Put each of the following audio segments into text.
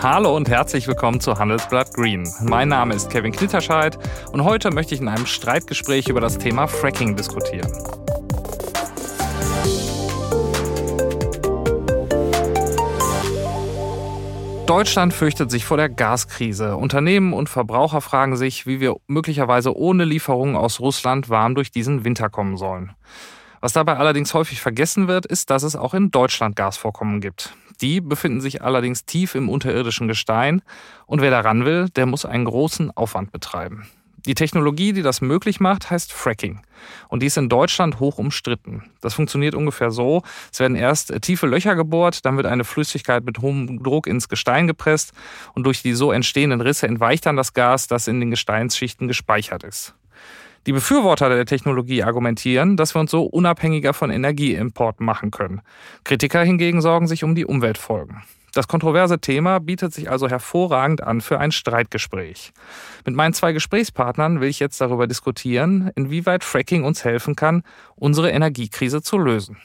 Hallo und herzlich willkommen zu Handelsblatt Green. Mein Name ist Kevin Knitterscheid und heute möchte ich in einem Streitgespräch über das Thema Fracking diskutieren. Deutschland fürchtet sich vor der Gaskrise. Unternehmen und Verbraucher fragen sich, wie wir möglicherweise ohne Lieferungen aus Russland warm durch diesen Winter kommen sollen. Was dabei allerdings häufig vergessen wird, ist, dass es auch in Deutschland Gasvorkommen gibt. Die befinden sich allerdings tief im unterirdischen Gestein und wer daran will, der muss einen großen Aufwand betreiben. Die Technologie, die das möglich macht, heißt Fracking. Und die ist in Deutschland hoch umstritten. Das funktioniert ungefähr so. Es werden erst tiefe Löcher gebohrt, dann wird eine Flüssigkeit mit hohem Druck ins Gestein gepresst und durch die so entstehenden Risse entweicht dann das Gas, das in den Gesteinsschichten gespeichert ist. Die Befürworter der Technologie argumentieren, dass wir uns so unabhängiger von Energieimporten machen können. Kritiker hingegen sorgen sich um die Umweltfolgen. Das kontroverse Thema bietet sich also hervorragend an für ein Streitgespräch. Mit meinen zwei Gesprächspartnern will ich jetzt darüber diskutieren, inwieweit Fracking uns helfen kann, unsere Energiekrise zu lösen.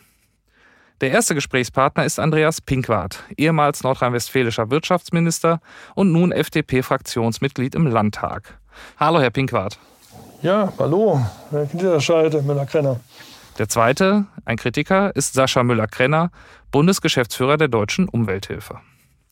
Der erste Gesprächspartner ist Andreas Pinkwart, ehemals nordrhein-westfälischer Wirtschaftsminister und nun FDP-Fraktionsmitglied im Landtag. Hallo, Herr Pinkwart. Ja, hallo, Herr Niederscheid, Müller-Krenner. Der zweite, ein Kritiker, ist Sascha Müller-Krenner, Bundesgeschäftsführer der Deutschen Umwelthilfe.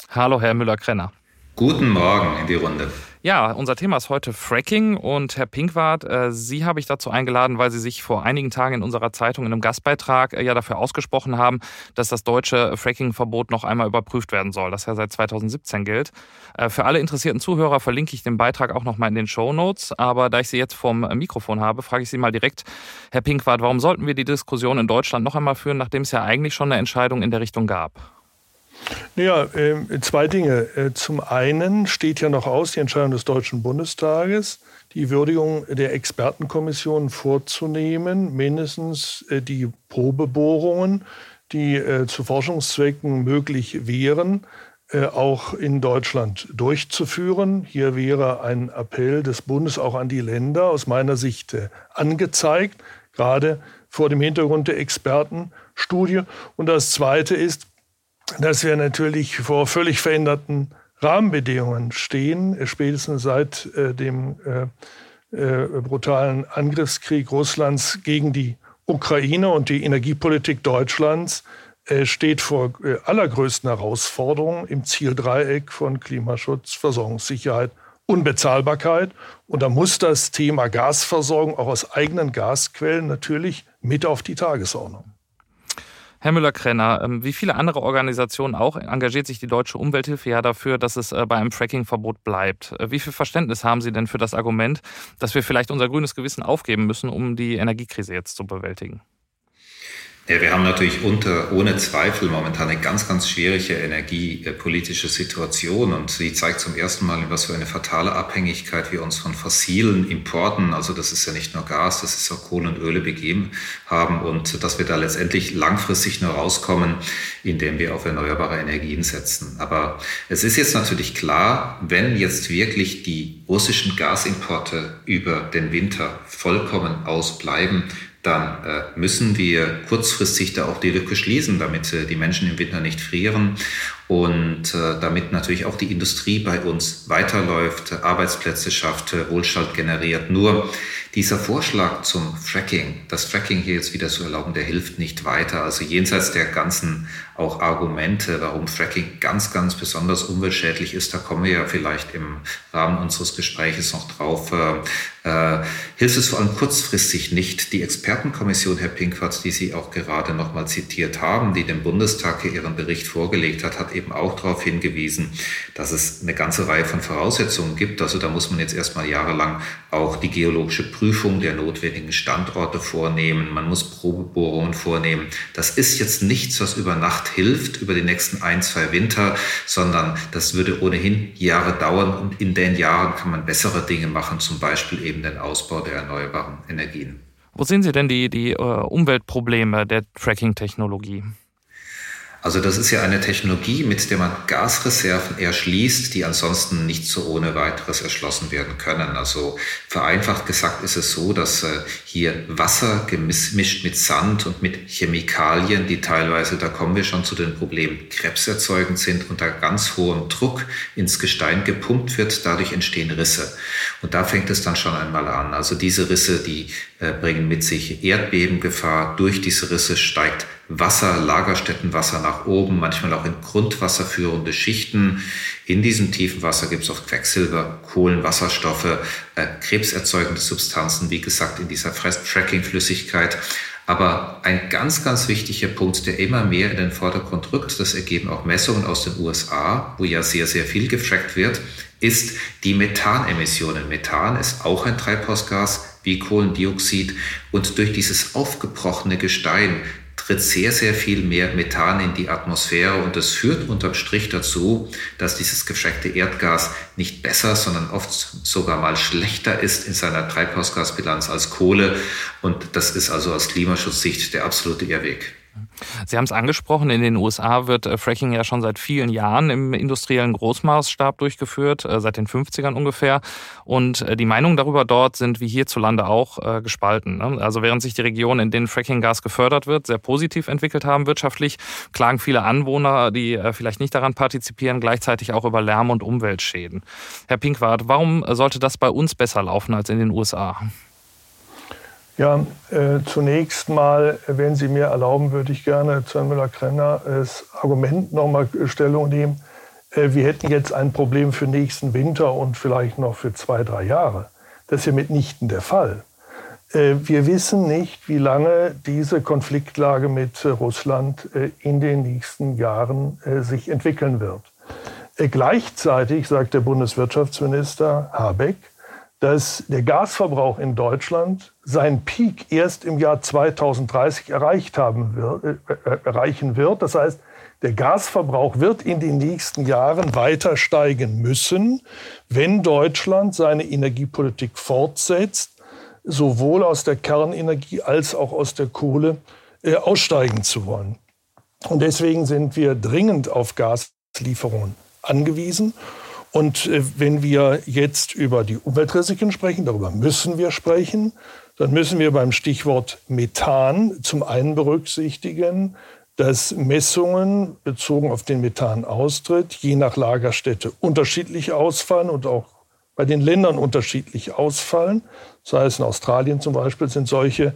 Hallo, Herr Müller-Krenner. Guten Morgen in die Runde. Ja, unser Thema ist heute Fracking und Herr Pinkwart, äh, Sie habe ich dazu eingeladen, weil Sie sich vor einigen Tagen in unserer Zeitung in einem Gastbeitrag äh, ja dafür ausgesprochen haben, dass das deutsche Fracking-Verbot noch einmal überprüft werden soll, das ja seit 2017 gilt. Äh, für alle interessierten Zuhörer verlinke ich den Beitrag auch nochmal in den Show Notes, aber da ich Sie jetzt vom Mikrofon habe, frage ich Sie mal direkt, Herr Pinkwart, warum sollten wir die Diskussion in Deutschland noch einmal führen, nachdem es ja eigentlich schon eine Entscheidung in der Richtung gab? Ja, äh, zwei Dinge. Äh, zum einen steht ja noch aus die Entscheidung des Deutschen Bundestages, die Würdigung der Expertenkommission vorzunehmen, mindestens äh, die Probebohrungen, die äh, zu Forschungszwecken möglich wären, auch in Deutschland durchzuführen. Hier wäre ein Appell des Bundes auch an die Länder aus meiner Sicht angezeigt, gerade vor dem Hintergrund der Expertenstudie. Und das Zweite ist, dass wir natürlich vor völlig veränderten Rahmenbedingungen stehen, spätestens seit äh, dem äh, äh, brutalen Angriffskrieg Russlands gegen die Ukraine und die Energiepolitik Deutschlands äh, steht vor äh, allergrößten Herausforderungen im Zieldreieck von Klimaschutz, Versorgungssicherheit, Unbezahlbarkeit. Und da muss das Thema Gasversorgung auch aus eigenen Gasquellen natürlich mit auf die Tagesordnung. Herr Müller-Krenner, ähm, wie viele andere Organisationen auch engagiert sich die Deutsche Umwelthilfe ja dafür, dass es äh, bei einem Fracking-Verbot bleibt. Äh, wie viel Verständnis haben Sie denn für das Argument, dass wir vielleicht unser grünes Gewissen aufgeben müssen, um die Energiekrise jetzt zu bewältigen? Ja, wir haben natürlich unter, ohne Zweifel momentan eine ganz, ganz schwierige energiepolitische Situation und sie zeigt zum ersten Mal, in was für eine fatale Abhängigkeit wir uns von fossilen Importen, also das ist ja nicht nur Gas, das ist auch Kohle und Öle begeben haben und dass wir da letztendlich langfristig nur rauskommen, indem wir auf erneuerbare Energien setzen. Aber es ist jetzt natürlich klar, wenn jetzt wirklich die russischen Gasimporte über den Winter vollkommen ausbleiben, dann äh, müssen wir kurzfristig da auch die Lücke schließen, damit äh, die Menschen im Winter nicht frieren und äh, damit natürlich auch die Industrie bei uns weiterläuft, Arbeitsplätze schafft, äh, Wohlstand generiert. Nur dieser Vorschlag zum Fracking, das Fracking hier jetzt wieder zu erlauben, der hilft nicht weiter. Also jenseits der ganzen auch Argumente, warum Fracking ganz, ganz besonders umweltschädlich ist, da kommen wir ja vielleicht im Rahmen unseres Gespräches noch drauf, äh, äh, hilft es vor allem kurzfristig nicht. Die Expertenkommission, Herr Pinkwart, die Sie auch gerade noch mal zitiert haben, die dem Bundestag hier ihren Bericht vorgelegt hat, hat eben auch darauf hingewiesen, dass es eine ganze Reihe von Voraussetzungen gibt. Also da muss man jetzt erstmal jahrelang auch die geologische Prüfung der notwendigen Standorte vornehmen. Man muss Probebohrungen vornehmen. Das ist jetzt nichts, was über Nacht hilft, über die nächsten ein, zwei Winter, sondern das würde ohnehin Jahre dauern. Und in den Jahren kann man bessere Dinge machen, zum Beispiel eben den Ausbau der erneuerbaren Energien. Wo sehen Sie denn die, die uh, Umweltprobleme der Tracking-Technologie? Also das ist ja eine Technologie, mit der man Gasreserven erschließt, die ansonsten nicht so ohne weiteres erschlossen werden können. Also vereinfacht gesagt ist es so, dass äh, hier Wasser gemischt mit Sand und mit Chemikalien, die teilweise, da kommen wir schon zu den Problemen, krebserzeugend sind, unter ganz hohem Druck ins Gestein gepumpt wird. Dadurch entstehen Risse. Und da fängt es dann schon einmal an. Also diese Risse, die äh, bringen mit sich Erdbebengefahr. Durch diese Risse steigt Wasser, Lagerstättenwasser nach oben, manchmal auch in Grundwasser führende Schichten. In diesem tiefen Wasser gibt es oft Quecksilber, Kohlenwasserstoffe, äh, krebserzeugende Substanzen, wie gesagt, in dieser Fracking-Flüssigkeit. Aber ein ganz, ganz wichtiger Punkt, der immer mehr in den Vordergrund rückt, das ergeben auch Messungen aus den USA, wo ja sehr, sehr viel gefrackt wird, ist die Methanemissionen. Methan ist auch ein Treibhausgas wie Kohlendioxid und durch dieses aufgebrochene Gestein tritt sehr, sehr viel mehr Methan in die Atmosphäre und das führt unterm Strich dazu, dass dieses gefreckte Erdgas nicht besser, sondern oft sogar mal schlechter ist in seiner Treibhausgasbilanz als Kohle und das ist also aus Klimaschutzsicht der absolute Irrweg. Sie haben es angesprochen, in den USA wird äh, Fracking ja schon seit vielen Jahren im industriellen Großmaßstab durchgeführt, äh, seit den 50ern ungefähr. Und äh, die Meinungen darüber dort sind wie hierzulande auch gespalten. Ne? Also während sich die Regionen, in denen Frackinggas gefördert wird, sehr positiv entwickelt haben wirtschaftlich, klagen viele Anwohner, die vielleicht nicht daran partizipieren, gleichzeitig auch über Lärm- und Umweltschäden. Herr Pinkwart, warum sollte das bei uns besser laufen als in den USA? Ja, äh, zunächst mal, wenn Sie mir erlauben, würde ich gerne zu Herrn Müller-Krenner das Argument nochmal Stellung nehmen. Äh, wir hätten jetzt ein Problem für nächsten Winter und vielleicht noch für zwei, drei Jahre. Das ist ja mitnichten der Fall. Äh, wir wissen nicht, wie lange diese Konfliktlage mit Russland äh, in den nächsten Jahren äh, sich entwickeln wird. Äh, gleichzeitig sagt der Bundeswirtschaftsminister Habeck, dass der Gasverbrauch in Deutschland seinen Peak erst im Jahr 2030 erreicht haben wird, äh, äh, erreichen wird. Das heißt, der Gasverbrauch wird in den nächsten Jahren weiter steigen müssen, wenn Deutschland seine Energiepolitik fortsetzt, sowohl aus der Kernenergie als auch aus der Kohle äh, aussteigen zu wollen. Und deswegen sind wir dringend auf Gaslieferungen angewiesen. Und äh, wenn wir jetzt über die Umweltrisiken sprechen, darüber müssen wir sprechen, dann müssen wir beim Stichwort Methan zum einen berücksichtigen, dass Messungen bezogen auf den Methanaustritt je nach Lagerstätte unterschiedlich ausfallen und auch bei den Ländern unterschiedlich ausfallen. Das heißt, in Australien zum Beispiel sind solche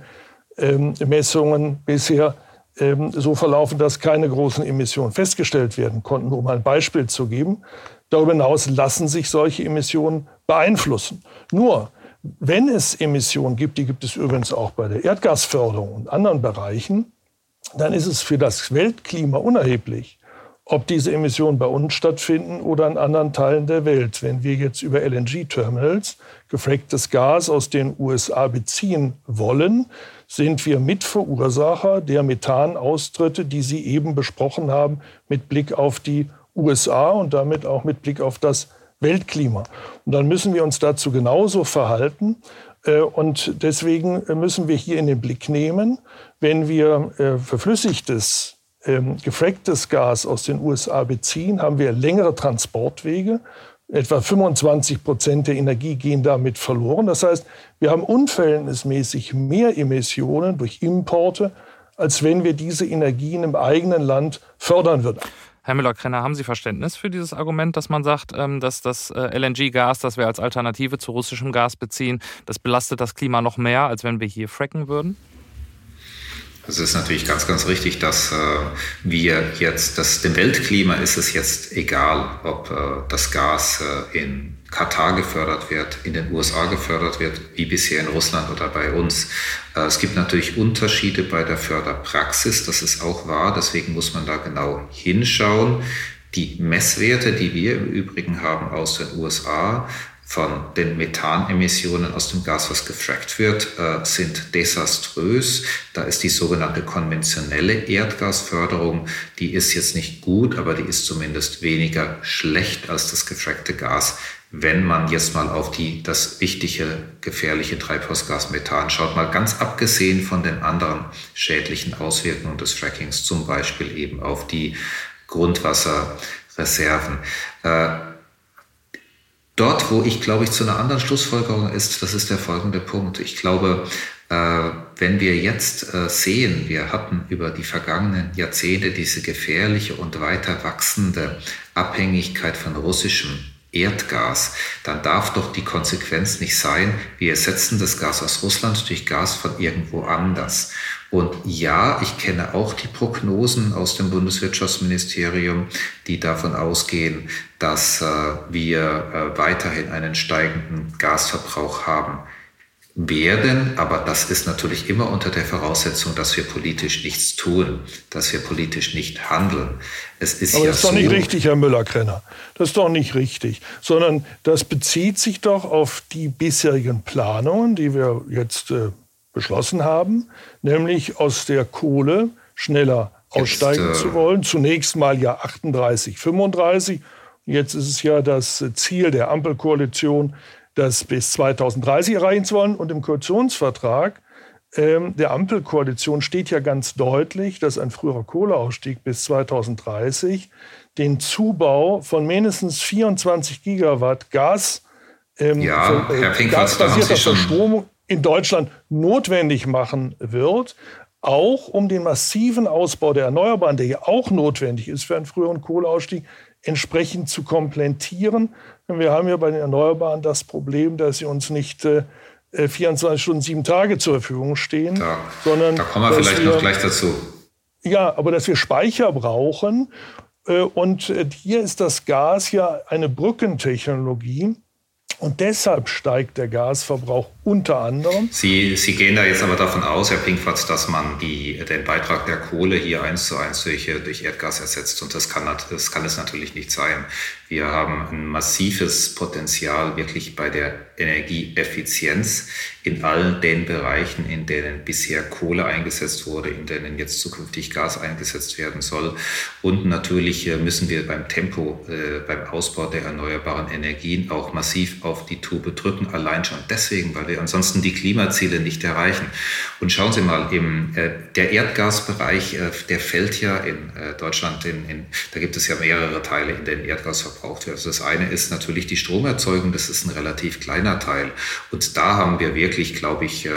ähm, Messungen bisher ähm, so verlaufen, dass keine großen Emissionen festgestellt werden konnten, um ein Beispiel zu geben. Darüber hinaus lassen sich solche Emissionen beeinflussen. Nur, wenn es Emissionen gibt, die gibt es übrigens auch bei der Erdgasförderung und anderen Bereichen, dann ist es für das Weltklima unerheblich, ob diese Emissionen bei uns stattfinden oder in anderen Teilen der Welt. Wenn wir jetzt über LNG-Terminals gefracktes Gas aus den USA beziehen wollen, sind wir Mitverursacher der Methanaustritte, die Sie eben besprochen haben, mit Blick auf die USA und damit auch mit Blick auf das Weltklima. Und dann müssen wir uns dazu genauso verhalten. Äh, und deswegen müssen wir hier in den Blick nehmen, wenn wir äh, verflüssigtes, ähm, gefracktes Gas aus den USA beziehen, haben wir längere Transportwege. Etwa 25 Prozent der Energie gehen damit verloren. Das heißt, wir haben unverhältnismäßig mehr Emissionen durch Importe, als wenn wir diese Energien im eigenen Land fördern würden. Herr Müller-Krenner, haben Sie Verständnis für dieses Argument, dass man sagt, ähm, dass das äh, LNG-Gas, das wir als Alternative zu russischem Gas beziehen, das belastet das Klima noch mehr, als wenn wir hier fracken würden? Es ist natürlich ganz, ganz richtig, dass äh, wir jetzt, dass dem Weltklima ist es jetzt egal, ob äh, das Gas äh, in Katar gefördert wird, in den USA gefördert wird, wie bisher in Russland oder bei uns. Äh, es gibt natürlich Unterschiede bei der Förderpraxis, das ist auch wahr, deswegen muss man da genau hinschauen. Die Messwerte, die wir im Übrigen haben aus den USA, von den Methanemissionen aus dem Gas, was gefrackt wird, äh, sind desaströs. Da ist die sogenannte konventionelle Erdgasförderung, die ist jetzt nicht gut, aber die ist zumindest weniger schlecht als das gefrackte Gas wenn man jetzt mal auf die, das wichtige, gefährliche Treibhausgas Methan schaut, mal ganz abgesehen von den anderen schädlichen Auswirkungen des Frackings, zum Beispiel eben auf die Grundwasserreserven. Äh, dort, wo ich, glaube ich, zu einer anderen Schlussfolgerung ist, das ist der folgende Punkt. Ich glaube, äh, wenn wir jetzt äh, sehen, wir hatten über die vergangenen Jahrzehnte diese gefährliche und weiter wachsende Abhängigkeit von russischem Erdgas, dann darf doch die Konsequenz nicht sein, wir ersetzen das Gas aus Russland durch Gas von irgendwo anders. Und ja, ich kenne auch die Prognosen aus dem Bundeswirtschaftsministerium, die davon ausgehen, dass äh, wir äh, weiterhin einen steigenden Gasverbrauch haben werden, aber das ist natürlich immer unter der Voraussetzung, dass wir politisch nichts tun, dass wir politisch nicht handeln. Es ist aber ja das ist so, doch nicht richtig, Herr Müller-Krenner. Das ist doch nicht richtig, sondern das bezieht sich doch auf die bisherigen Planungen, die wir jetzt äh, beschlossen haben, nämlich aus der Kohle schneller aussteigen jetzt, äh, zu wollen. Zunächst mal ja 38, 35. Jetzt ist es ja das Ziel der Ampelkoalition, das bis 2030 erreichen zu wollen. Und im Koalitionsvertrag ähm, der Ampelkoalition steht ja ganz deutlich, dass ein früherer Kohleausstieg bis 2030 den Zubau von mindestens 24 Gigawatt Gas, ähm, ja, für, äh, gasbasierter Verstromung in Deutschland notwendig machen wird, auch um den massiven Ausbau der Erneuerbaren, der ja auch notwendig ist für einen früheren Kohleausstieg, entsprechend zu komplettieren. Wir haben ja bei den Erneuerbaren das Problem, dass sie uns nicht äh, 24 äh, Stunden, sieben Tage zur Verfügung stehen, da, sondern da kommen wir vielleicht wir, noch gleich dazu. Ja, aber dass wir Speicher brauchen. Äh, und äh, hier ist das Gas ja eine Brückentechnologie. Und deshalb steigt der Gasverbrauch unter anderem. Sie, Sie gehen da jetzt aber davon aus, Herr Pinkwatz, dass man die, den Beitrag der Kohle hier eins zu eins durch, durch Erdgas ersetzt. Und das kann, das kann es natürlich nicht sein. Wir haben ein massives Potenzial wirklich bei der Energieeffizienz in all den Bereichen, in denen bisher Kohle eingesetzt wurde, in denen jetzt zukünftig Gas eingesetzt werden soll. Und natürlich äh, müssen wir beim Tempo, äh, beim Ausbau der erneuerbaren Energien auch massiv auf die Tube drücken. Allein schon deswegen, weil wir ansonsten die Klimaziele nicht erreichen. Und schauen Sie mal, im, äh, der Erdgasbereich, äh, der fällt ja in äh, Deutschland, in, in, da gibt es ja mehrere Teile, in denen Erdgas verbraucht wird. Also das eine ist natürlich die Stromerzeugung, das ist ein relativ kleiner Teil. Und da haben wir wirklich, glaube ich, äh,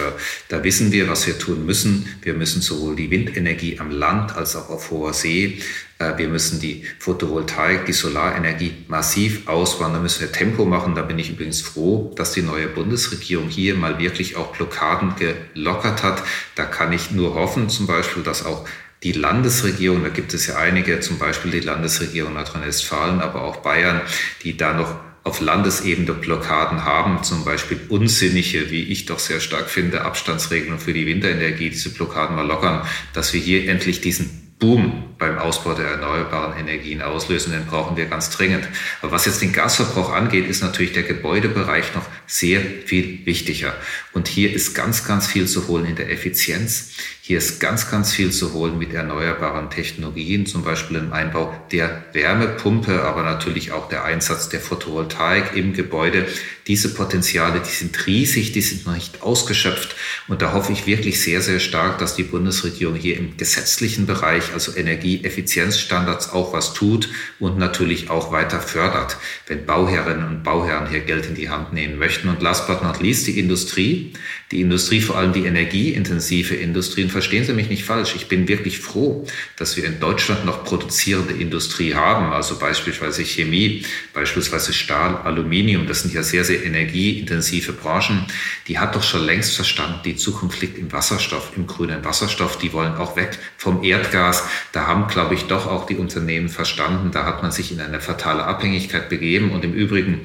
da wissen wir, was wir tun müssen. Wir müssen sowohl die Windenergie am Land als auch auf hoher See wir müssen die Photovoltaik, die Solarenergie massiv ausbauen. Da müssen wir Tempo machen. Da bin ich übrigens froh, dass die neue Bundesregierung hier mal wirklich auch Blockaden gelockert hat. Da kann ich nur hoffen, zum Beispiel, dass auch die Landesregierung, da gibt es ja einige, zum Beispiel die Landesregierung Nordrhein-Westfalen, aber auch Bayern, die da noch auf Landesebene Blockaden haben, zum Beispiel unsinnige, wie ich doch sehr stark finde, Abstandsregelungen für die Winterenergie, diese Blockaden mal lockern, dass wir hier endlich diesen Boom beim Ausbau der erneuerbaren Energien auslösen, den brauchen wir ganz dringend. Aber was jetzt den Gasverbrauch angeht, ist natürlich der Gebäudebereich noch sehr viel wichtiger. Und hier ist ganz, ganz viel zu holen in der Effizienz. Hier ist ganz, ganz viel zu holen mit erneuerbaren Technologien, zum Beispiel im Einbau der Wärmepumpe, aber natürlich auch der Einsatz der Photovoltaik im Gebäude. Diese Potenziale, die sind riesig, die sind noch nicht ausgeschöpft. Und da hoffe ich wirklich sehr, sehr stark, dass die Bundesregierung hier im gesetzlichen Bereich, also Energieeffizienzstandards, auch was tut und natürlich auch weiter fördert, wenn Bauherrinnen und Bauherren hier Geld in die Hand nehmen möchten. Und last but not least die Industrie. Die Industrie, vor allem die energieintensive Industrie, verstehen Sie mich nicht falsch. Ich bin wirklich froh, dass wir in Deutschland noch produzierende Industrie haben, also beispielsweise Chemie, beispielsweise Stahl, Aluminium. Das sind ja sehr, sehr energieintensive Branchen. Die hat doch schon längst verstanden, die Zukunft liegt im Wasserstoff, im grünen Wasserstoff. Die wollen auch weg vom Erdgas. Da haben, glaube ich, doch auch die Unternehmen verstanden. Da hat man sich in eine fatale Abhängigkeit begeben. Und im Übrigen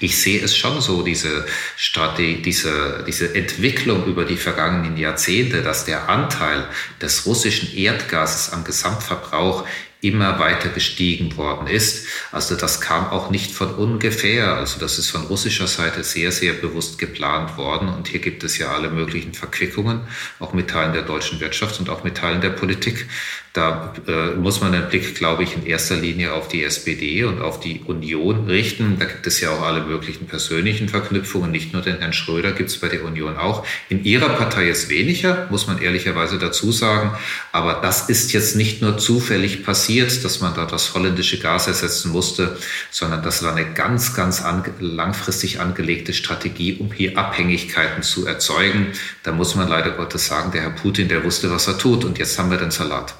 ich sehe es schon so, diese, Strategie, diese, diese Entwicklung über die vergangenen Jahrzehnte, dass der Anteil des russischen Erdgases am Gesamtverbrauch immer weiter gestiegen worden ist. Also das kam auch nicht von ungefähr. Also das ist von russischer Seite sehr, sehr bewusst geplant worden. Und hier gibt es ja alle möglichen Verquickungen, auch mit Teilen der deutschen Wirtschaft und auch mit Teilen der Politik. Da äh, muss man den Blick, glaube ich, in erster Linie auf die SPD und auf die Union richten. Da gibt es ja auch alle möglichen persönlichen Verknüpfungen. Nicht nur den Herrn Schröder gibt es bei der Union auch. In Ihrer Partei ist weniger, muss man ehrlicherweise dazu sagen. Aber das ist jetzt nicht nur zufällig passiert, dass man da das holländische Gas ersetzen musste, sondern das war eine ganz, ganz ange langfristig angelegte Strategie, um hier Abhängigkeiten zu erzeugen. Da muss man leider Gottes sagen, der Herr Putin, der wusste, was er tut. Und jetzt haben wir den Salat.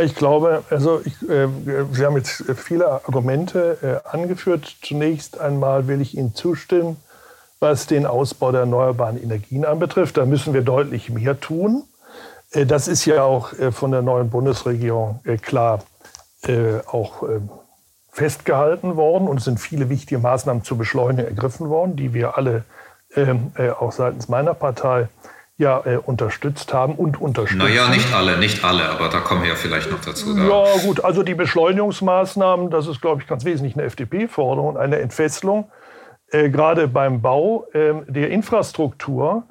Ich glaube, also ich, äh, Sie haben jetzt viele Argumente äh, angeführt. Zunächst einmal will ich Ihnen zustimmen, was den Ausbau der erneuerbaren Energien anbetrifft. Da müssen wir deutlich mehr tun. Äh, das ist ja auch äh, von der neuen Bundesregierung äh, klar äh, auch ähm, festgehalten worden und es sind viele wichtige Maßnahmen zur Beschleunigung ergriffen worden, die wir alle ähm, auch seitens meiner Partei ja äh, unterstützt haben und unterstützen. Naja, nicht alle, nicht alle, aber da kommen wir ja vielleicht noch dazu. Da. Ja, gut, also die Beschleunigungsmaßnahmen, das ist, glaube ich, ganz wesentlich eine FDP-Forderung, eine Entfesselung, äh, gerade beim Bau äh, der Infrastruktur,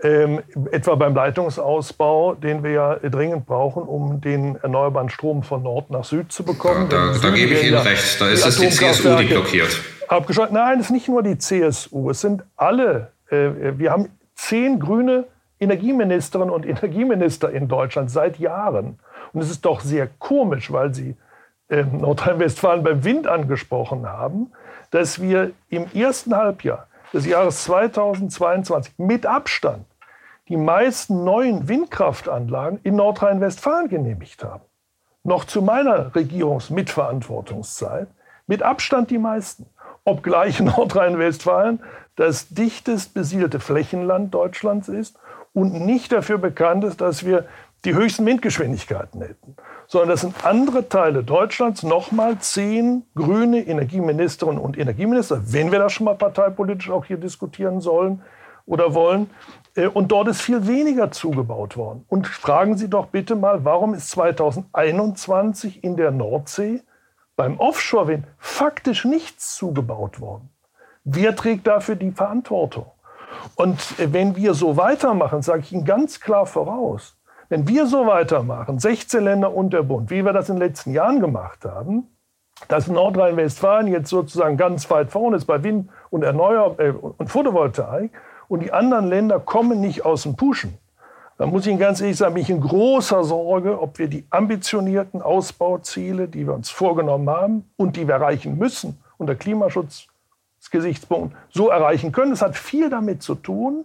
ähm, etwa beim Leitungsausbau, den wir ja dringend brauchen, um den erneuerbaren Strom von Nord nach Süd zu bekommen. Da, da, da gebe ich Ihnen recht, da ist es die CSU, die blockiert. Abgeschaltet. Nein, es ist nicht nur die CSU, es sind alle. Äh, wir haben zehn grüne Energieministerinnen und Energieminister in Deutschland seit Jahren. Und es ist doch sehr komisch, weil Sie äh, Nordrhein-Westfalen beim Wind angesprochen haben, dass wir im ersten Halbjahr des Jahres 2022 mit Abstand die meisten neuen Windkraftanlagen in Nordrhein-Westfalen genehmigt haben. Noch zu meiner Regierungsmitverantwortungszeit mit Abstand die meisten. Obgleich Nordrhein-Westfalen das dichtest besiedelte Flächenland Deutschlands ist und nicht dafür bekannt ist, dass wir die höchsten Windgeschwindigkeiten hätten, sondern das sind andere Teile Deutschlands, nochmal zehn grüne Energieministerinnen und Energieminister, wenn wir das schon mal parteipolitisch auch hier diskutieren sollen oder wollen. Äh, und dort ist viel weniger zugebaut worden. Und fragen Sie doch bitte mal, warum ist 2021 in der Nordsee beim Offshore-Wind faktisch nichts zugebaut worden? Wer trägt dafür die Verantwortung? Und wenn wir so weitermachen, sage ich Ihnen ganz klar voraus, wenn wir so weitermachen, 16 Länder und der Bund, wie wir das in den letzten Jahren gemacht haben, dass Nordrhein-Westfalen jetzt sozusagen ganz weit vorne ist bei Wind und Erneuer äh, und Photovoltaik und die anderen Länder kommen nicht aus dem Puschen. dann muss ich Ihnen ganz ehrlich sagen, bin ich in großer Sorge, ob wir die ambitionierten Ausbauziele, die wir uns vorgenommen haben und die wir erreichen müssen unter Klimaschutzgesichtspunkten, so erreichen können. Das hat viel damit zu tun,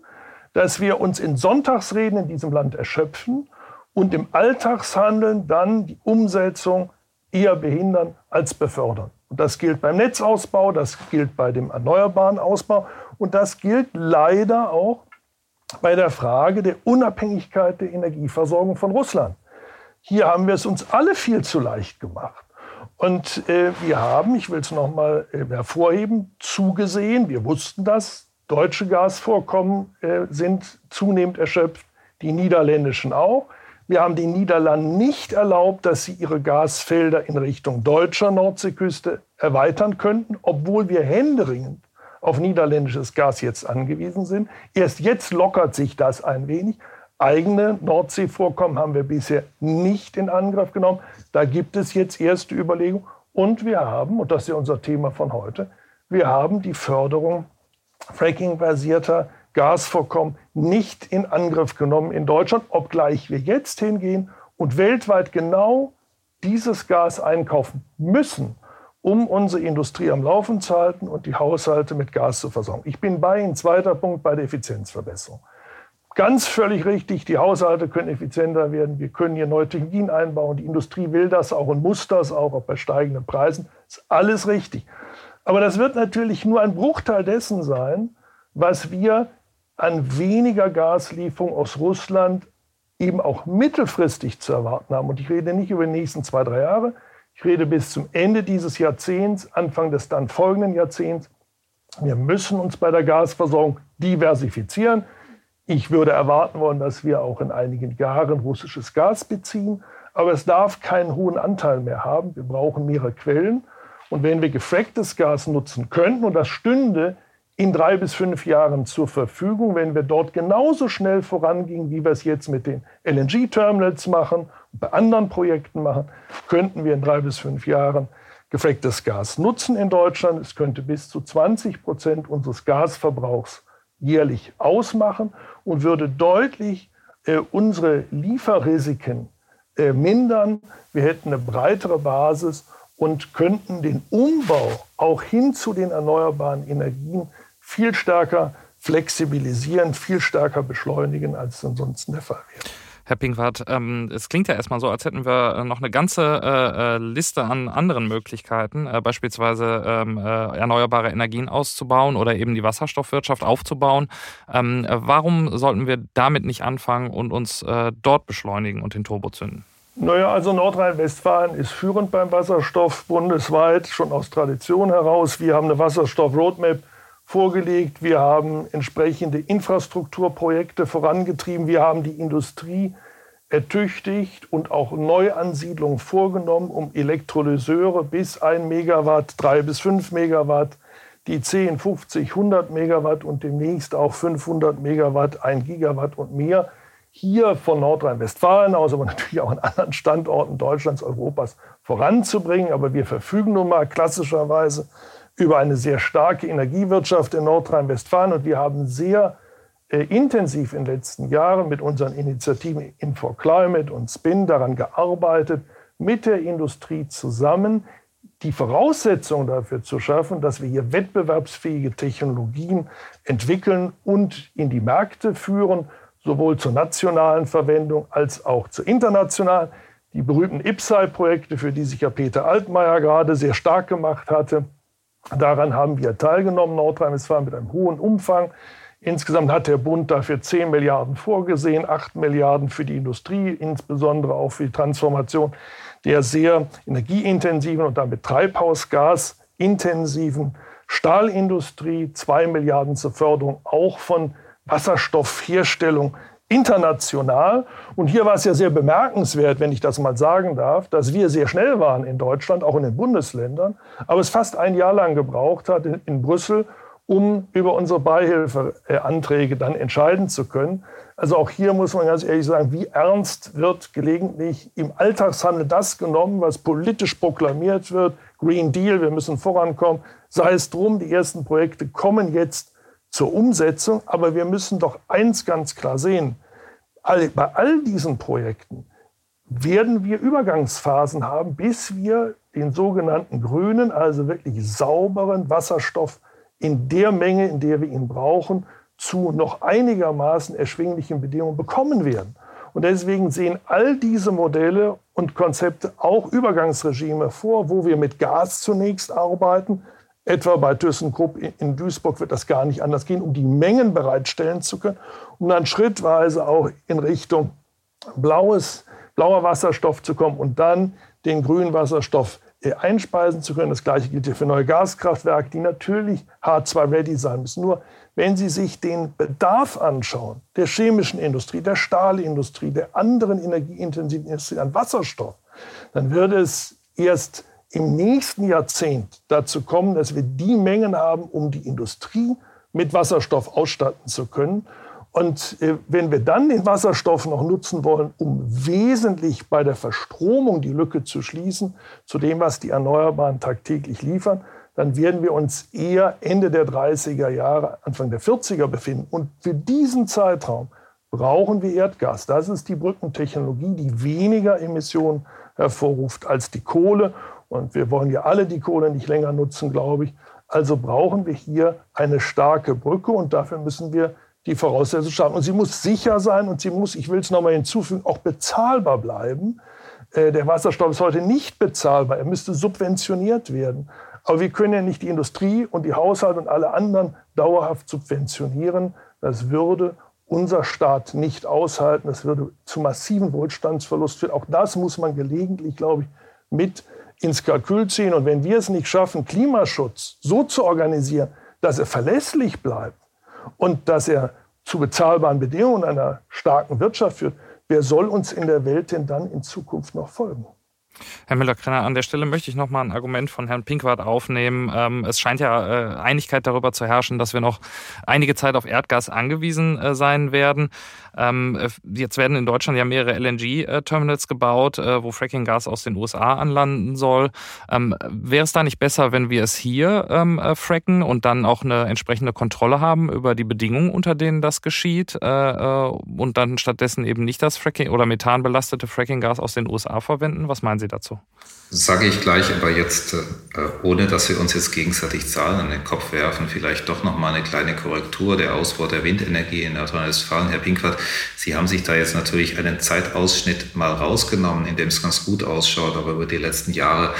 dass wir uns in Sonntagsreden in diesem Land erschöpfen und im Alltagshandeln dann die Umsetzung eher behindern als befördern. Und das gilt beim Netzausbau, das gilt bei dem erneuerbaren Ausbau und das gilt leider auch bei der Frage der Unabhängigkeit der Energieversorgung von Russland. Hier haben wir es uns alle viel zu leicht gemacht. Und äh, wir haben, ich will es nochmal äh, hervorheben, zugesehen, wir wussten das, deutsche Gasvorkommen äh, sind zunehmend erschöpft, die niederländischen auch. Wir haben den Niederlanden nicht erlaubt, dass sie ihre Gasfelder in Richtung deutscher Nordseeküste erweitern könnten, obwohl wir händeringend auf niederländisches Gas jetzt angewiesen sind. Erst jetzt lockert sich das ein wenig. Eigene Nordseevorkommen haben wir bisher nicht in Angriff genommen. Da gibt es jetzt erste Überlegungen. Und wir haben, und das ist ja unser Thema von heute, wir haben die Förderung fracking-basierter Gasvorkommen nicht in Angriff genommen in Deutschland, obgleich wir jetzt hingehen und weltweit genau dieses Gas einkaufen müssen, um unsere Industrie am Laufen zu halten und die Haushalte mit Gas zu versorgen. Ich bin bei Ihnen. Zweiter Punkt bei der Effizienzverbesserung. Ganz völlig richtig, die Haushalte können effizienter werden. Wir können hier neue Technologien einbauen. Die Industrie will das auch und muss das auch, auch bei steigenden Preisen. Ist alles richtig. Aber das wird natürlich nur ein Bruchteil dessen sein, was wir an weniger Gaslieferung aus Russland eben auch mittelfristig zu erwarten haben. Und ich rede nicht über die nächsten zwei, drei Jahre. Ich rede bis zum Ende dieses Jahrzehnts, Anfang des dann folgenden Jahrzehnts. Wir müssen uns bei der Gasversorgung diversifizieren. Ich würde erwarten wollen, dass wir auch in einigen Jahren russisches Gas beziehen. aber es darf keinen hohen Anteil mehr haben. Wir brauchen mehrere Quellen. Und wenn wir gefracktes Gas nutzen könnten, und das stünde in drei bis fünf Jahren zur Verfügung, wenn wir dort genauso schnell vorangingen, wie wir es jetzt mit den LNG-Terminals machen bei anderen Projekten machen, könnten wir in drei bis fünf Jahren gefracktes Gas nutzen in Deutschland. Es könnte bis zu 20 Prozent unseres Gasverbrauchs jährlich ausmachen und würde deutlich äh, unsere Lieferrisiken äh, mindern. Wir hätten eine breitere Basis und könnten den Umbau auch hin zu den erneuerbaren Energien viel stärker flexibilisieren, viel stärker beschleunigen, als ansonsten der Fall wäre. Herr Pinkwart, ähm, es klingt ja erstmal so, als hätten wir äh, noch eine ganze äh, äh, Liste an anderen Möglichkeiten, äh, beispielsweise ähm, äh, erneuerbare Energien auszubauen oder eben die Wasserstoffwirtschaft aufzubauen. Ähm, äh, warum sollten wir damit nicht anfangen und uns dort beschleunigen und den Turbo zünden? Naja, also Nordrhein-Westfalen ist führend beim Wasserstoff bundesweit, schon aus Tradition heraus. Wir haben eine Wasserstoff-Roadmap vorgelegt. Wir haben entsprechende Infrastrukturprojekte vorangetrieben. Wir haben die Industrie ertüchtigt und auch Neuansiedlungen vorgenommen, um Elektrolyseure bis 1 Megawatt, 3 bis 5 Megawatt, die 10, 50, 100 Megawatt und demnächst auch 500 Megawatt, 1 Gigawatt und mehr hier von Nordrhein-Westfalen aus, aber natürlich auch an anderen Standorten Deutschlands, Europas voranzubringen. Aber wir verfügen nun mal klassischerweise über eine sehr starke Energiewirtschaft in Nordrhein-Westfalen und wir haben sehr äh, intensiv in den letzten Jahren mit unseren Initiativen Info Climate und Spin daran gearbeitet, mit der Industrie zusammen die Voraussetzungen dafür zu schaffen, dass wir hier wettbewerbsfähige Technologien entwickeln und in die Märkte führen, sowohl zur nationalen Verwendung als auch zur internationalen. Die berühmten IPSAI-Projekte, für die sich ja Peter Altmaier gerade sehr stark gemacht hatte, Daran haben wir teilgenommen, Nordrhein-Westfalen mit einem hohen Umfang. Insgesamt hat der Bund dafür 10 Milliarden vorgesehen, 8 Milliarden für die Industrie, insbesondere auch für die Transformation der sehr energieintensiven und damit treibhausgasintensiven Stahlindustrie, 2 Milliarden zur Förderung auch von Wasserstoffherstellung international. Und hier war es ja sehr bemerkenswert, wenn ich das mal sagen darf, dass wir sehr schnell waren in Deutschland, auch in den Bundesländern, aber es fast ein Jahr lang gebraucht hat in, in Brüssel, um über unsere Beihilfeanträge dann entscheiden zu können. Also auch hier muss man ganz ehrlich sagen, wie ernst wird gelegentlich im Alltagshandel das genommen, was politisch proklamiert wird, Green Deal, wir müssen vorankommen, sei es drum, die ersten Projekte kommen jetzt zur Umsetzung. Aber wir müssen doch eins ganz klar sehen. Bei all diesen Projekten werden wir Übergangsphasen haben, bis wir den sogenannten grünen, also wirklich sauberen Wasserstoff in der Menge, in der wir ihn brauchen, zu noch einigermaßen erschwinglichen Bedingungen bekommen werden. Und deswegen sehen all diese Modelle und Konzepte auch Übergangsregime vor, wo wir mit Gas zunächst arbeiten, Etwa bei ThyssenKrupp in Duisburg wird das gar nicht anders gehen, um die Mengen bereitstellen zu können, um dann schrittweise auch in Richtung blaues, blauer Wasserstoff zu kommen und dann den grünen Wasserstoff äh, einspeisen zu können. Das gleiche gilt hier für neue Gaskraftwerke, die natürlich H2-ready sein müssen. Nur wenn Sie sich den Bedarf anschauen, der chemischen Industrie, der Stahlindustrie, der anderen energieintensiven Industrie an Wasserstoff, dann würde es erst im nächsten Jahrzehnt dazu kommen, dass wir die Mengen haben, um die Industrie mit Wasserstoff ausstatten zu können. Und äh, wenn wir dann den Wasserstoff noch nutzen wollen, um wesentlich bei der Verstromung die Lücke zu schließen zu dem, was die Erneuerbaren tagtäglich liefern, dann werden wir uns eher Ende der 30er Jahre, Anfang der 40er befinden. Und für diesen Zeitraum brauchen wir Erdgas. Das ist die Brückentechnologie, die weniger Emissionen hervorruft als die Kohle. Und wir wollen ja alle die Kohle nicht länger nutzen, glaube ich. Also brauchen wir hier eine starke Brücke und dafür müssen wir die Voraussetzungen schaffen. Und sie muss sicher sein und sie muss, ich will es nochmal hinzufügen, auch bezahlbar bleiben. Äh, der Wasserstoff ist heute nicht bezahlbar. Er müsste subventioniert werden. Aber wir können ja nicht die Industrie und die Haushalte und alle anderen dauerhaft subventionieren. Das würde unser Staat nicht aushalten. Das würde zu massiven Wohlstandsverlust führen. Auch das muss man gelegentlich, glaube ich, mit ins Kalkül ziehen. Und wenn wir es nicht schaffen, Klimaschutz so zu organisieren, dass er verlässlich bleibt und dass er zu bezahlbaren Bedingungen einer starken Wirtschaft führt, wer soll uns in der Welt denn dann in Zukunft noch folgen? Herr Müller-Krenner, an der Stelle möchte ich noch mal ein Argument von Herrn Pinkwart aufnehmen. Ähm, es scheint ja äh, Einigkeit darüber zu herrschen, dass wir noch einige Zeit auf Erdgas angewiesen äh, sein werden. Ähm, äh, jetzt werden in Deutschland ja mehrere LNG-Terminals gebaut, wo Fracking-Gas aus den USA anlanden soll. Ähm, wäre es da nicht besser, wenn wir es hier fracken und dann auch eine entsprechende Kontrolle haben über die Bedingungen, unter denen das geschieht und dann stattdessen eben nicht das Fracking oder methanbelastete Fracking-Gas aus den USA verwenden? Was meinen Sie dazu? Sage ich gleich, aber jetzt, äh, ohne dass wir uns jetzt gegenseitig Zahlen an den Kopf werfen, vielleicht doch nochmal eine kleine Korrektur. Der Ausbau der Windenergie in Nordrhein-Westfalen, Herr Pinkwart, Sie haben sich da jetzt natürlich einen Zeitausschnitt mal rausgenommen, in dem es ganz gut ausschaut, aber über die letzten Jahre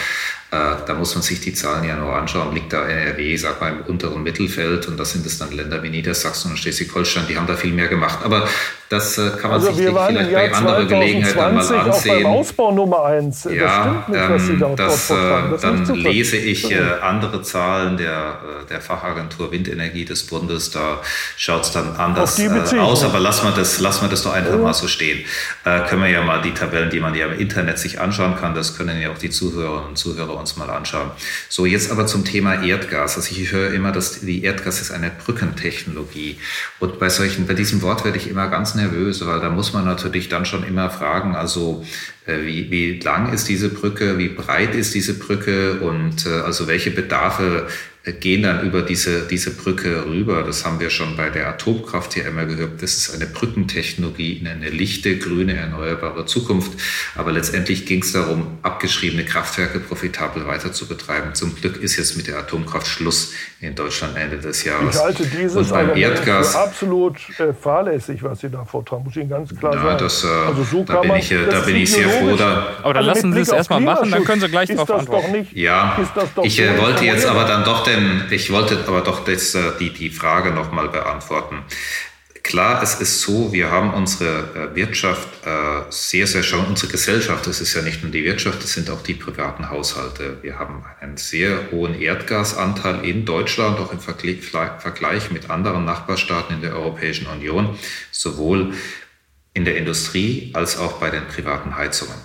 da muss man sich die Zahlen ja nur anschauen. Liegt da NRW, sag mal, im unteren Mittelfeld und da sind es dann Länder wie Niedersachsen und Schleswig-Holstein, die haben da viel mehr gemacht. Aber das äh, kann man also sich vielleicht bei anderer Gelegenheit dann mal ansehen. Auch beim Ausbau Nummer eins. Ja, das, nicht, ähm, das, äh, das dann lese ich äh, andere Zahlen der, äh, der Fachagentur Windenergie des Bundes. Da schaut es dann anders äh, aus. Aber lassen wir das, lassen wir das doch einfach ja. mal so stehen. können wir ja mal die Tabellen, die man ja im Internet sich anschauen kann, das können ja auch die Zuhörerinnen und Zuhörer uns mal anschauen. So, jetzt aber zum Thema Erdgas. Also ich höre immer, dass die Erdgas ist eine Brückentechnologie. Und bei solchen, bei diesem Wort werde ich immer ganz nervös, weil da muss man natürlich dann schon immer fragen, also äh, wie, wie lang ist diese Brücke, wie breit ist diese Brücke und äh, also welche Bedarfe gehen dann über diese, diese Brücke rüber. Das haben wir schon bei der Atomkraft hier immer gehört. Das ist eine Brückentechnologie in eine lichte, grüne, erneuerbare Zukunft. Aber letztendlich ging es darum, abgeschriebene Kraftwerke profitabel weiter zu betreiben. Zum Glück ist jetzt mit der Atomkraft Schluss in Deutschland Ende des Jahres. Ich halte dieses beim Erdgas für absolut äh, fahrlässig, was Sie da vortragen. Muss ich Ihnen ganz klar ja, sagen. Das, äh, also so da bin man, ich, äh, da bin ich sehr froh. Da, aber dann also lassen Sie es erstmal machen, dann können Sie gleich darauf antworten. Nicht, ja, ich äh, wollte jetzt aber dann doch den denn, ich wollte aber doch das, äh, die, die Frage nochmal beantworten. Klar, es ist so, wir haben unsere äh, Wirtschaft äh, sehr, sehr schon, unsere Gesellschaft, das ist ja nicht nur die Wirtschaft, das sind auch die privaten Haushalte. Wir haben einen sehr hohen Erdgasanteil in Deutschland, auch im Vergleich mit anderen Nachbarstaaten in der Europäischen Union, sowohl in der Industrie als auch bei den privaten Heizungen.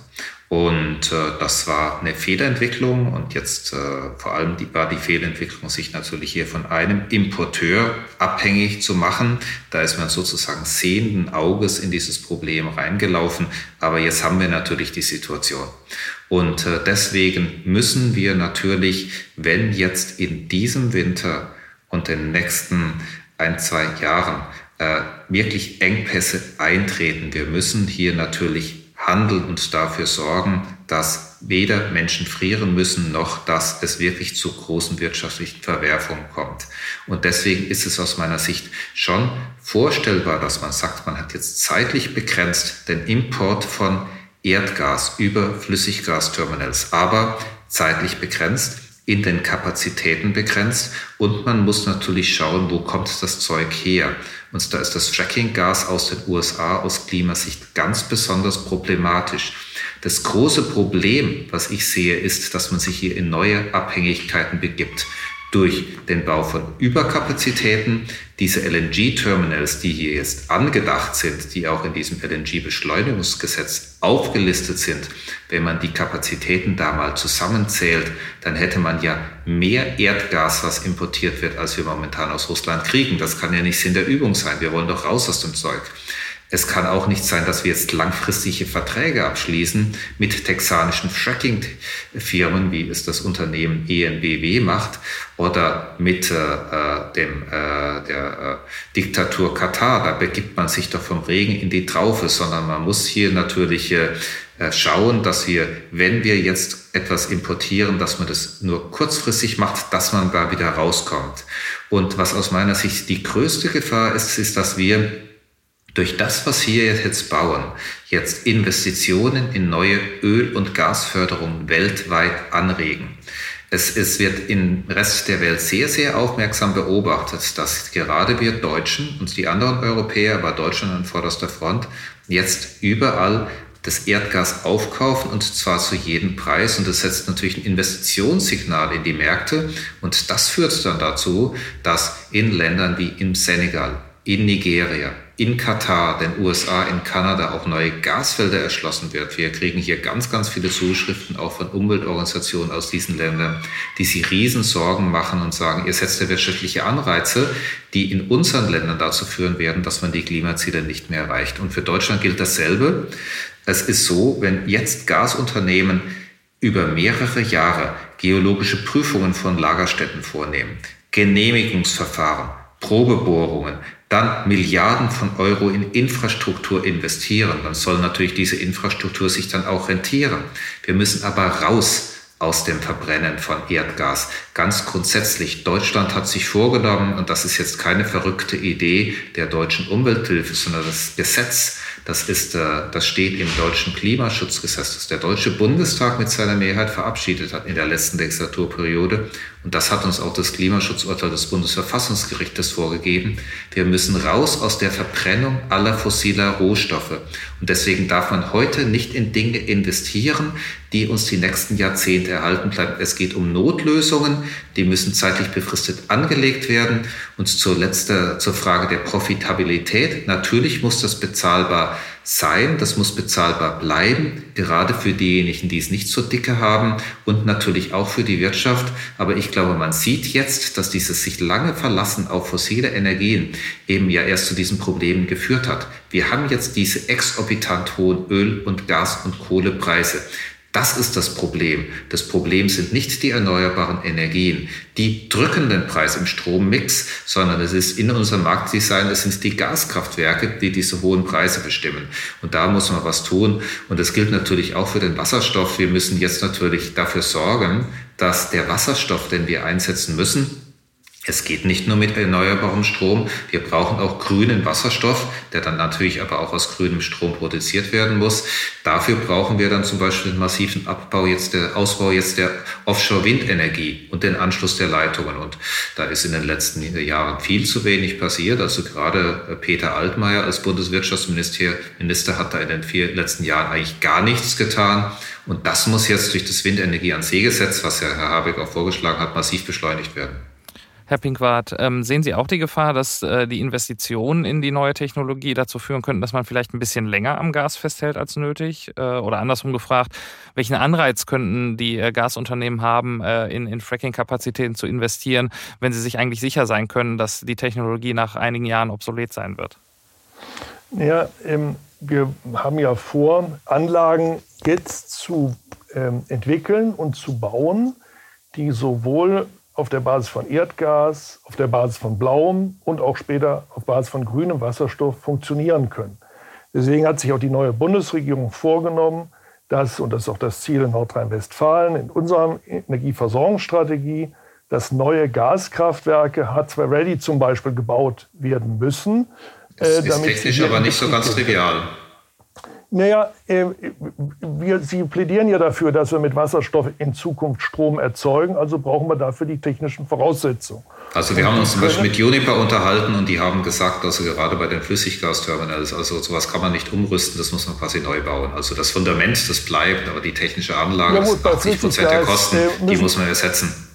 Und äh, das war eine Fehlentwicklung und jetzt äh, vor allem die, war die Fehlentwicklung, sich natürlich hier von einem Importeur abhängig zu machen. Da ist man sozusagen sehenden Auges in dieses Problem reingelaufen. Aber jetzt haben wir natürlich die Situation. Und äh, deswegen müssen wir natürlich, wenn jetzt in diesem Winter und den nächsten ein, zwei Jahren äh, wirklich Engpässe eintreten, wir müssen hier natürlich handeln und dafür sorgen, dass weder Menschen frieren müssen, noch dass es wirklich zu großen wirtschaftlichen Verwerfungen kommt. Und deswegen ist es aus meiner Sicht schon vorstellbar, dass man sagt, man hat jetzt zeitlich begrenzt den Import von Erdgas über Flüssiggasterminals, aber zeitlich begrenzt in den Kapazitäten begrenzt und man muss natürlich schauen, wo kommt das Zeug her. Und da ist das Fracking-Gas aus den USA aus Klimasicht ganz besonders problematisch. Das große Problem, was ich sehe, ist, dass man sich hier in neue Abhängigkeiten begibt durch den Bau von Überkapazitäten, diese LNG-Terminals, die hier jetzt angedacht sind, die auch in diesem LNG-Beschleunigungsgesetz aufgelistet sind, wenn man die Kapazitäten da mal zusammenzählt, dann hätte man ja mehr Erdgas, was importiert wird, als wir momentan aus Russland kriegen. Das kann ja nicht Sinn der Übung sein. Wir wollen doch raus aus dem Zeug. Es kann auch nicht sein, dass wir jetzt langfristige Verträge abschließen mit texanischen Fracking-Firmen, wie es das Unternehmen ENBW macht, oder mit äh, dem, äh, der äh, Diktatur Katar. Da begibt man sich doch vom Regen in die Traufe, sondern man muss hier natürlich äh, schauen, dass wir, wenn wir jetzt etwas importieren, dass man das nur kurzfristig macht, dass man da wieder rauskommt. Und was aus meiner Sicht die größte Gefahr ist, ist, dass wir durch das, was wir jetzt bauen, jetzt Investitionen in neue Öl- und Gasförderung weltweit anregen. Es, es, wird im Rest der Welt sehr, sehr aufmerksam beobachtet, dass gerade wir Deutschen und die anderen Europäer, aber Deutschland an vorderster Front, jetzt überall das Erdgas aufkaufen und zwar zu jedem Preis. Und das setzt natürlich ein Investitionssignal in die Märkte. Und das führt dann dazu, dass in Ländern wie im Senegal, in Nigeria, in Katar, den USA, in Kanada auch neue Gasfelder erschlossen wird. Wir kriegen hier ganz, ganz viele Zuschriften auch von Umweltorganisationen aus diesen Ländern, die sich riesen Sorgen machen und sagen, ihr setzt ja wirtschaftliche Anreize, die in unseren Ländern dazu führen werden, dass man die Klimaziele nicht mehr erreicht. Und für Deutschland gilt dasselbe. Es ist so, wenn jetzt Gasunternehmen über mehrere Jahre geologische Prüfungen von Lagerstätten vornehmen, Genehmigungsverfahren, Probebohrungen, dann Milliarden von Euro in Infrastruktur investieren, dann soll natürlich diese Infrastruktur sich dann auch rentieren. Wir müssen aber raus aus dem Verbrennen von Erdgas. Ganz grundsätzlich, Deutschland hat sich vorgenommen, und das ist jetzt keine verrückte Idee der deutschen Umwelthilfe, sondern das Gesetz das, ist, äh, das steht im deutschen Klimaschutzgesetz, das der Deutsche Bundestag mit seiner Mehrheit verabschiedet hat in der letzten Legislaturperiode. Und das hat uns auch das Klimaschutzurteil des Bundesverfassungsgerichtes vorgegeben. Wir müssen raus aus der Verbrennung aller fossiler Rohstoffe. Und deswegen darf man heute nicht in Dinge investieren, die uns die nächsten Jahrzehnte erhalten bleiben. Es geht um Notlösungen, die müssen zeitlich befristet angelegt werden. Und zuletzt zur Frage der Profitabilität. Natürlich muss das bezahlbar sein, das muss bezahlbar bleiben, gerade für diejenigen, die es nicht so dicke haben und natürlich auch für die Wirtschaft. Aber ich glaube, man sieht jetzt, dass dieses sich lange Verlassen auf fossile Energien eben ja erst zu diesen Problemen geführt hat. Wir haben jetzt diese exorbitant hohen Öl- und Gas- und Kohlepreise. Das ist das Problem. Das Problem sind nicht die erneuerbaren Energien, die drücken den Preis im Strommix, sondern es ist in unserem Marktdesign, es sind die Gaskraftwerke, die diese hohen Preise bestimmen. Und da muss man was tun. Und das gilt natürlich auch für den Wasserstoff. Wir müssen jetzt natürlich dafür sorgen, dass der Wasserstoff, den wir einsetzen müssen, es geht nicht nur mit erneuerbarem Strom, wir brauchen auch grünen Wasserstoff, der dann natürlich aber auch aus grünem Strom produziert werden muss. Dafür brauchen wir dann zum Beispiel den massiven Abbau jetzt der Ausbau jetzt der Offshore-Windenergie und den Anschluss der Leitungen. Und da ist in den letzten Jahren viel zu wenig passiert. Also gerade Peter Altmaier als Bundeswirtschaftsminister hat da in den vier letzten Jahren eigentlich gar nichts getan. Und das muss jetzt durch das Windenergie an See Gesetz, was ja Herr Habeck auch vorgeschlagen hat, massiv beschleunigt werden. Herr Pinkwart, ähm, sehen Sie auch die Gefahr, dass äh, die Investitionen in die neue Technologie dazu führen könnten, dass man vielleicht ein bisschen länger am Gas festhält als nötig? Äh, oder andersrum gefragt, welchen Anreiz könnten die äh, Gasunternehmen haben, in, in Fracking-Kapazitäten zu investieren, wenn sie sich eigentlich sicher sein können, dass die Technologie nach einigen Jahren obsolet sein wird? Ja, ähm, wir haben ja vor, Anlagen jetzt zu ähm, entwickeln und zu bauen, die sowohl auf der Basis von Erdgas, auf der Basis von blauem und auch später auf Basis von grünem Wasserstoff funktionieren können. Deswegen hat sich auch die neue Bundesregierung vorgenommen, dass, und das ist auch das Ziel in Nordrhein-Westfalen, in unserer Energieversorgungsstrategie, dass neue Gaskraftwerke H2 Ready zum Beispiel gebaut werden müssen. Das ist äh, technisch aber nicht so ganz trivial. Naja, äh, wir, Sie plädieren ja dafür, dass wir mit Wasserstoff in Zukunft Strom erzeugen. Also brauchen wir dafür die technischen Voraussetzungen. Also wir haben uns zum Beispiel mit Juniper unterhalten und die haben gesagt, also gerade bei den Flüssiggasterminals, also sowas kann man nicht umrüsten, das muss man quasi neu bauen. Also das Fundament, das bleibt, aber die technische Anlage, ja, gut, 80 Prozent der Kosten, äh, die muss man ersetzen.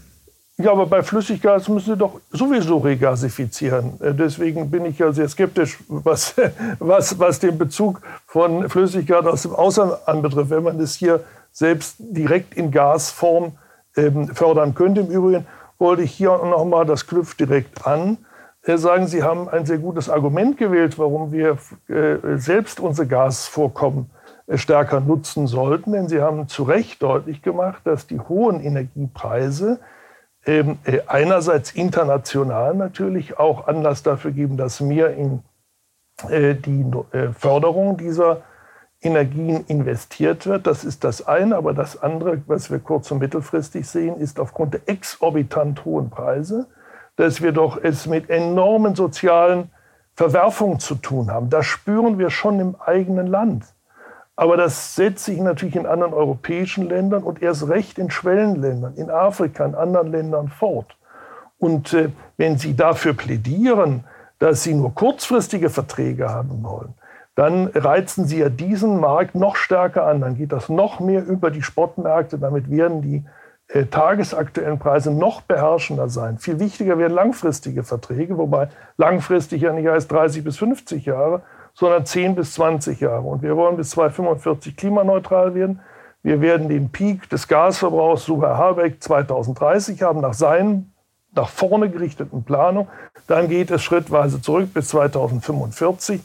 Ja, aber bei Flüssiggas müssen Sie doch sowieso regasifizieren. Äh, deswegen bin ich ja sehr skeptisch, was, was, was den Bezug von Flüssiggas aus dem Ausland anbetrifft. Wenn man das hier selbst direkt in Gasform ähm, fördern könnte. Im Übrigen wollte ich hier noch mal, das knüpft direkt an, äh, sagen, Sie haben ein sehr gutes Argument gewählt, warum wir äh, selbst unsere Gasvorkommen äh, stärker nutzen sollten. Denn Sie haben zu Recht deutlich gemacht, dass die hohen Energiepreise ähm, äh, einerseits international natürlich auch Anlass dafür geben, dass mehr in äh, die äh, Förderung dieser Energien investiert wird. Das ist das eine. Aber das andere, was wir kurz- und mittelfristig sehen, ist aufgrund der exorbitant hohen Preise, dass wir doch es mit enormen sozialen Verwerfungen zu tun haben. Das spüren wir schon im eigenen Land. Aber das setzt sich natürlich in anderen europäischen Ländern und erst recht in Schwellenländern, in Afrika, in anderen Ländern fort. Und äh, wenn Sie dafür plädieren, dass Sie nur kurzfristige Verträge haben wollen, dann reizen Sie ja diesen Markt noch stärker an. Dann geht das noch mehr über die Spotmärkte. Damit werden die äh, tagesaktuellen Preise noch beherrschender sein. Viel wichtiger werden langfristige Verträge, wobei langfristig ja nicht heißt 30 bis 50 Jahre, sondern 10 bis 20 Jahre. Und wir wollen bis 2045 klimaneutral werden. Wir werden den Peak des Gasverbrauchs, so Herr Habeck, 2030 haben, nach seinen nach vorne gerichteten Planung. Dann geht es schrittweise zurück bis 2045.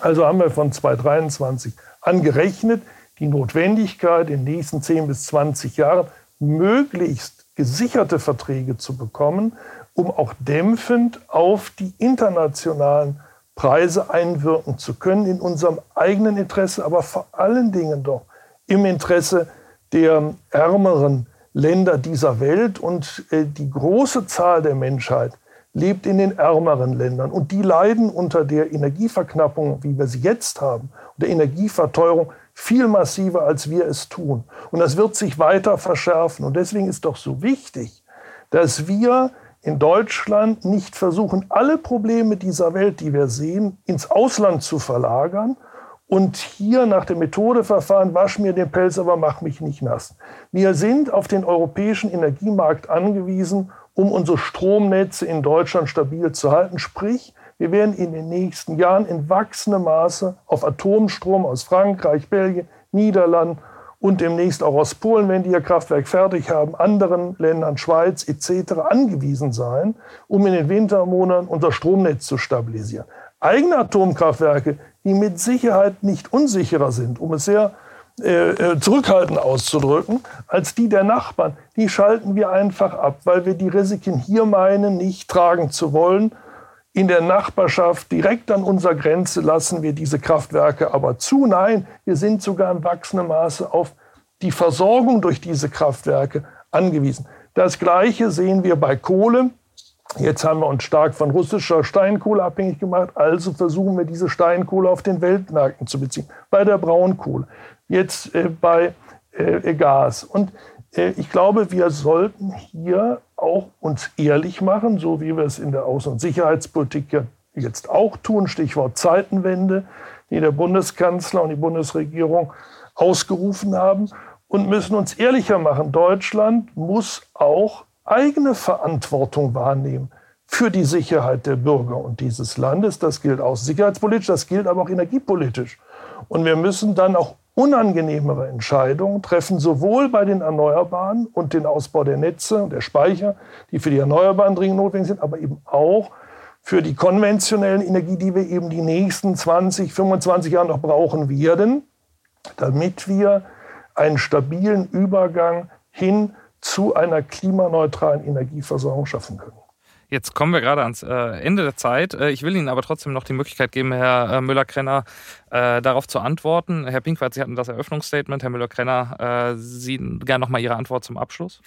Also haben wir von 2023 angerechnet die Notwendigkeit, in den nächsten 10 bis 20 Jahren möglichst gesicherte Verträge zu bekommen, um auch dämpfend auf die internationalen Preise einwirken zu können, in unserem eigenen Interesse, aber vor allen Dingen doch im Interesse der ärmeren Länder dieser Welt. Und äh, die große Zahl der Menschheit lebt in den ärmeren Ländern. Und die leiden unter der Energieverknappung, wie wir sie jetzt haben, der Energieverteuerung viel massiver, als wir es tun. Und das wird sich weiter verschärfen. Und deswegen ist doch so wichtig, dass wir in Deutschland nicht versuchen, alle Probleme dieser Welt, die wir sehen, ins Ausland zu verlagern und hier nach der Methode verfahren, wasch mir den Pelz, aber mach mich nicht nass. Wir sind auf den europäischen Energiemarkt angewiesen, um unsere Stromnetze in Deutschland stabil zu halten. Sprich, wir werden in den nächsten Jahren in wachsendem Maße auf Atomstrom aus Frankreich, Belgien, Niederlanden und demnächst auch aus Polen, wenn die ihr Kraftwerk fertig haben, anderen Ländern, Schweiz etc. angewiesen sein, um in den Wintermonaten unser Stromnetz zu stabilisieren. Eigene Atomkraftwerke, die mit Sicherheit nicht unsicherer sind, um es sehr äh, äh zurückhaltend auszudrücken, als die der Nachbarn, die schalten wir einfach ab, weil wir die Risiken hier meinen, nicht tragen zu wollen in der Nachbarschaft, direkt an unserer Grenze, lassen wir diese Kraftwerke aber zu. Nein, wir sind sogar im wachsenden Maße auf die Versorgung durch diese Kraftwerke angewiesen. Das Gleiche sehen wir bei Kohle. Jetzt haben wir uns stark von russischer Steinkohle abhängig gemacht, also versuchen wir diese Steinkohle auf den Weltmärkten zu beziehen. Bei der Braunkohle, jetzt äh, bei äh, Gas. Und äh, ich glaube, wir sollten hier auch uns ehrlich machen, so wie wir es in der Außen- und Sicherheitspolitik jetzt auch tun, Stichwort Zeitenwende, die der Bundeskanzler und die Bundesregierung ausgerufen haben und müssen uns ehrlicher machen. Deutschland muss auch eigene Verantwortung wahrnehmen für die Sicherheit der Bürger und dieses Landes. Das gilt auch sicherheitspolitisch, das gilt aber auch energiepolitisch. Und wir müssen dann auch unangenehmere Entscheidungen treffen, sowohl bei den Erneuerbaren und den Ausbau der Netze und der Speicher, die für die Erneuerbaren dringend notwendig sind, aber eben auch für die konventionellen Energie, die wir eben die nächsten 20, 25 Jahre noch brauchen werden, damit wir einen stabilen Übergang hin zu einer klimaneutralen Energieversorgung schaffen können. Jetzt kommen wir gerade ans äh, Ende der Zeit. Äh, ich will Ihnen aber trotzdem noch die Möglichkeit geben, Herr äh, Müller-Krenner, darauf zu antworten. Herr Pinkwart, Sie hatten das Eröffnungsstatement. Herr Müller-Krenner, Sie gerne noch mal Ihre Antwort zum Abschluss.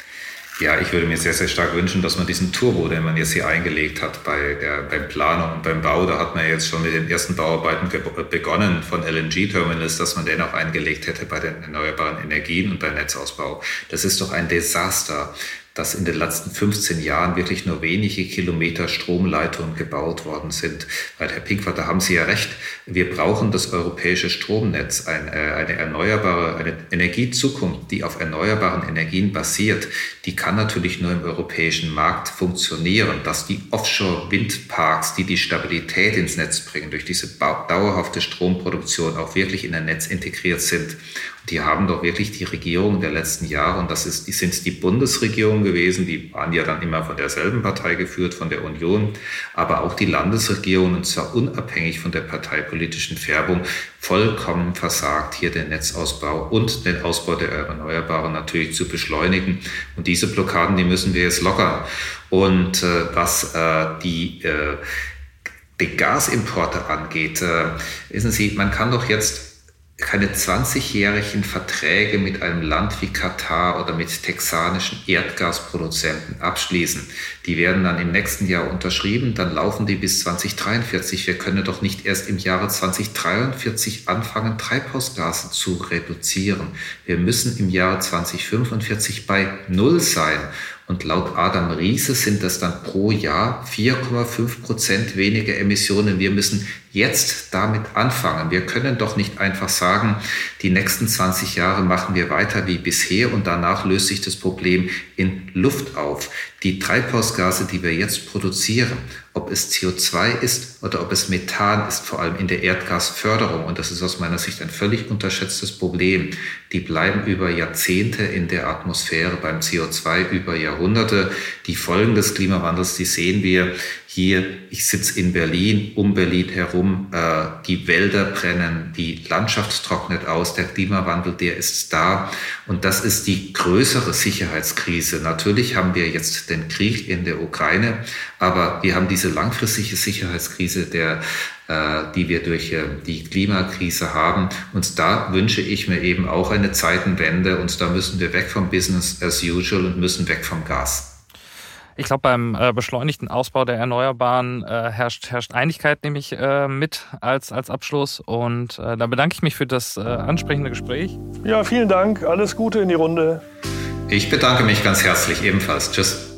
Ja, ich würde mir sehr, sehr stark wünschen, dass man diesen Turbo, den man jetzt hier eingelegt hat bei der, beim Planung und beim Bau, da hat man jetzt schon mit den ersten Bauarbeiten begonnen von LNG-Terminals, dass man den auch eingelegt hätte bei den erneuerbaren Energien und beim Netzausbau. Das ist doch ein Desaster dass in den letzten 15 Jahren wirklich nur wenige Kilometer Stromleitungen gebaut worden sind. Weil, Herr Pinkwart, da haben Sie ja recht, wir brauchen das europäische Stromnetz, ein, äh, eine erneuerbare, eine Energiezukunft, die auf erneuerbaren Energien basiert, die kann natürlich nur im europäischen Markt funktionieren, dass die Offshore-Windparks, die die Stabilität ins Netz bringen, durch diese dauerhafte Stromproduktion auch wirklich in ein Netz integriert sind die haben doch wirklich die Regierung der letzten Jahre, und das ist, sind die Bundesregierung gewesen, die waren ja dann immer von derselben Partei geführt, von der Union, aber auch die Landesregierung, und zwar unabhängig von der parteipolitischen Färbung, vollkommen versagt, hier den Netzausbau und den Ausbau der Erneuerbaren natürlich zu beschleunigen. Und diese Blockaden, die müssen wir jetzt lockern. Und äh, was äh, die äh, die Gasimporte angeht, äh, wissen Sie, man kann doch jetzt keine 20-jährigen Verträge mit einem Land wie Katar oder mit texanischen Erdgasproduzenten abschließen. Die werden dann im nächsten Jahr unterschrieben, dann laufen die bis 2043. Wir können doch nicht erst im Jahre 2043 anfangen, Treibhausgase zu reduzieren. Wir müssen im Jahre 2045 bei Null sein. Und laut Adam Riese sind das dann pro Jahr 4,5 Prozent weniger Emissionen. Wir müssen jetzt damit anfangen. Wir können doch nicht einfach sagen, die nächsten 20 Jahre machen wir weiter wie bisher und danach löst sich das Problem in Luft auf. Die Treibhausgase, die wir jetzt produzieren, ob es CO2 ist oder ob es Methan ist, vor allem in der Erdgasförderung, und das ist aus meiner Sicht ein völlig unterschätztes Problem, die bleiben über Jahrzehnte in der Atmosphäre, beim CO2 über Jahrhunderte. Die Folgen des Klimawandels, die sehen wir hier. Ich sitze in Berlin, um Berlin herum, äh, die Wälder brennen, die Landschaft trocknet aus, der Klimawandel, der ist da. Und das ist die größere Sicherheitskrise. Natürlich haben wir jetzt den Krieg in der Ukraine, aber wir haben diese langfristige Sicherheitskrise, der, äh, die wir durch äh, die Klimakrise haben. Und da wünsche ich mir eben auch eine Zeitenwende. Und da müssen wir weg vom Business as usual und müssen weg vom Gas. Ich glaube, beim äh, beschleunigten Ausbau der Erneuerbaren äh, herrscht, herrscht Einigkeit, nehme ich äh, mit als, als Abschluss. Und äh, da bedanke ich mich für das äh, ansprechende Gespräch. Ja, vielen Dank. Alles Gute in die Runde. Ich bedanke mich ganz herzlich ebenfalls. Tschüss.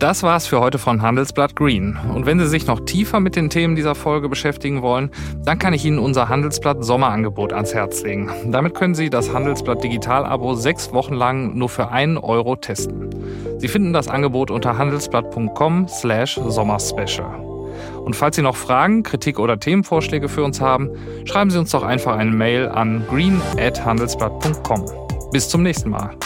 Das war's für heute von Handelsblatt Green. Und wenn Sie sich noch tiefer mit den Themen dieser Folge beschäftigen wollen, dann kann ich Ihnen unser Handelsblatt Sommerangebot ans Herz legen. Damit können Sie das Handelsblatt Digital-Abo sechs Wochen lang nur für einen Euro testen. Sie finden das Angebot unter handelsblatt.com slash sommerspecial. Und falls Sie noch Fragen, Kritik oder Themenvorschläge für uns haben, schreiben Sie uns doch einfach eine Mail an green@handelsblatt.com. Bis zum nächsten Mal.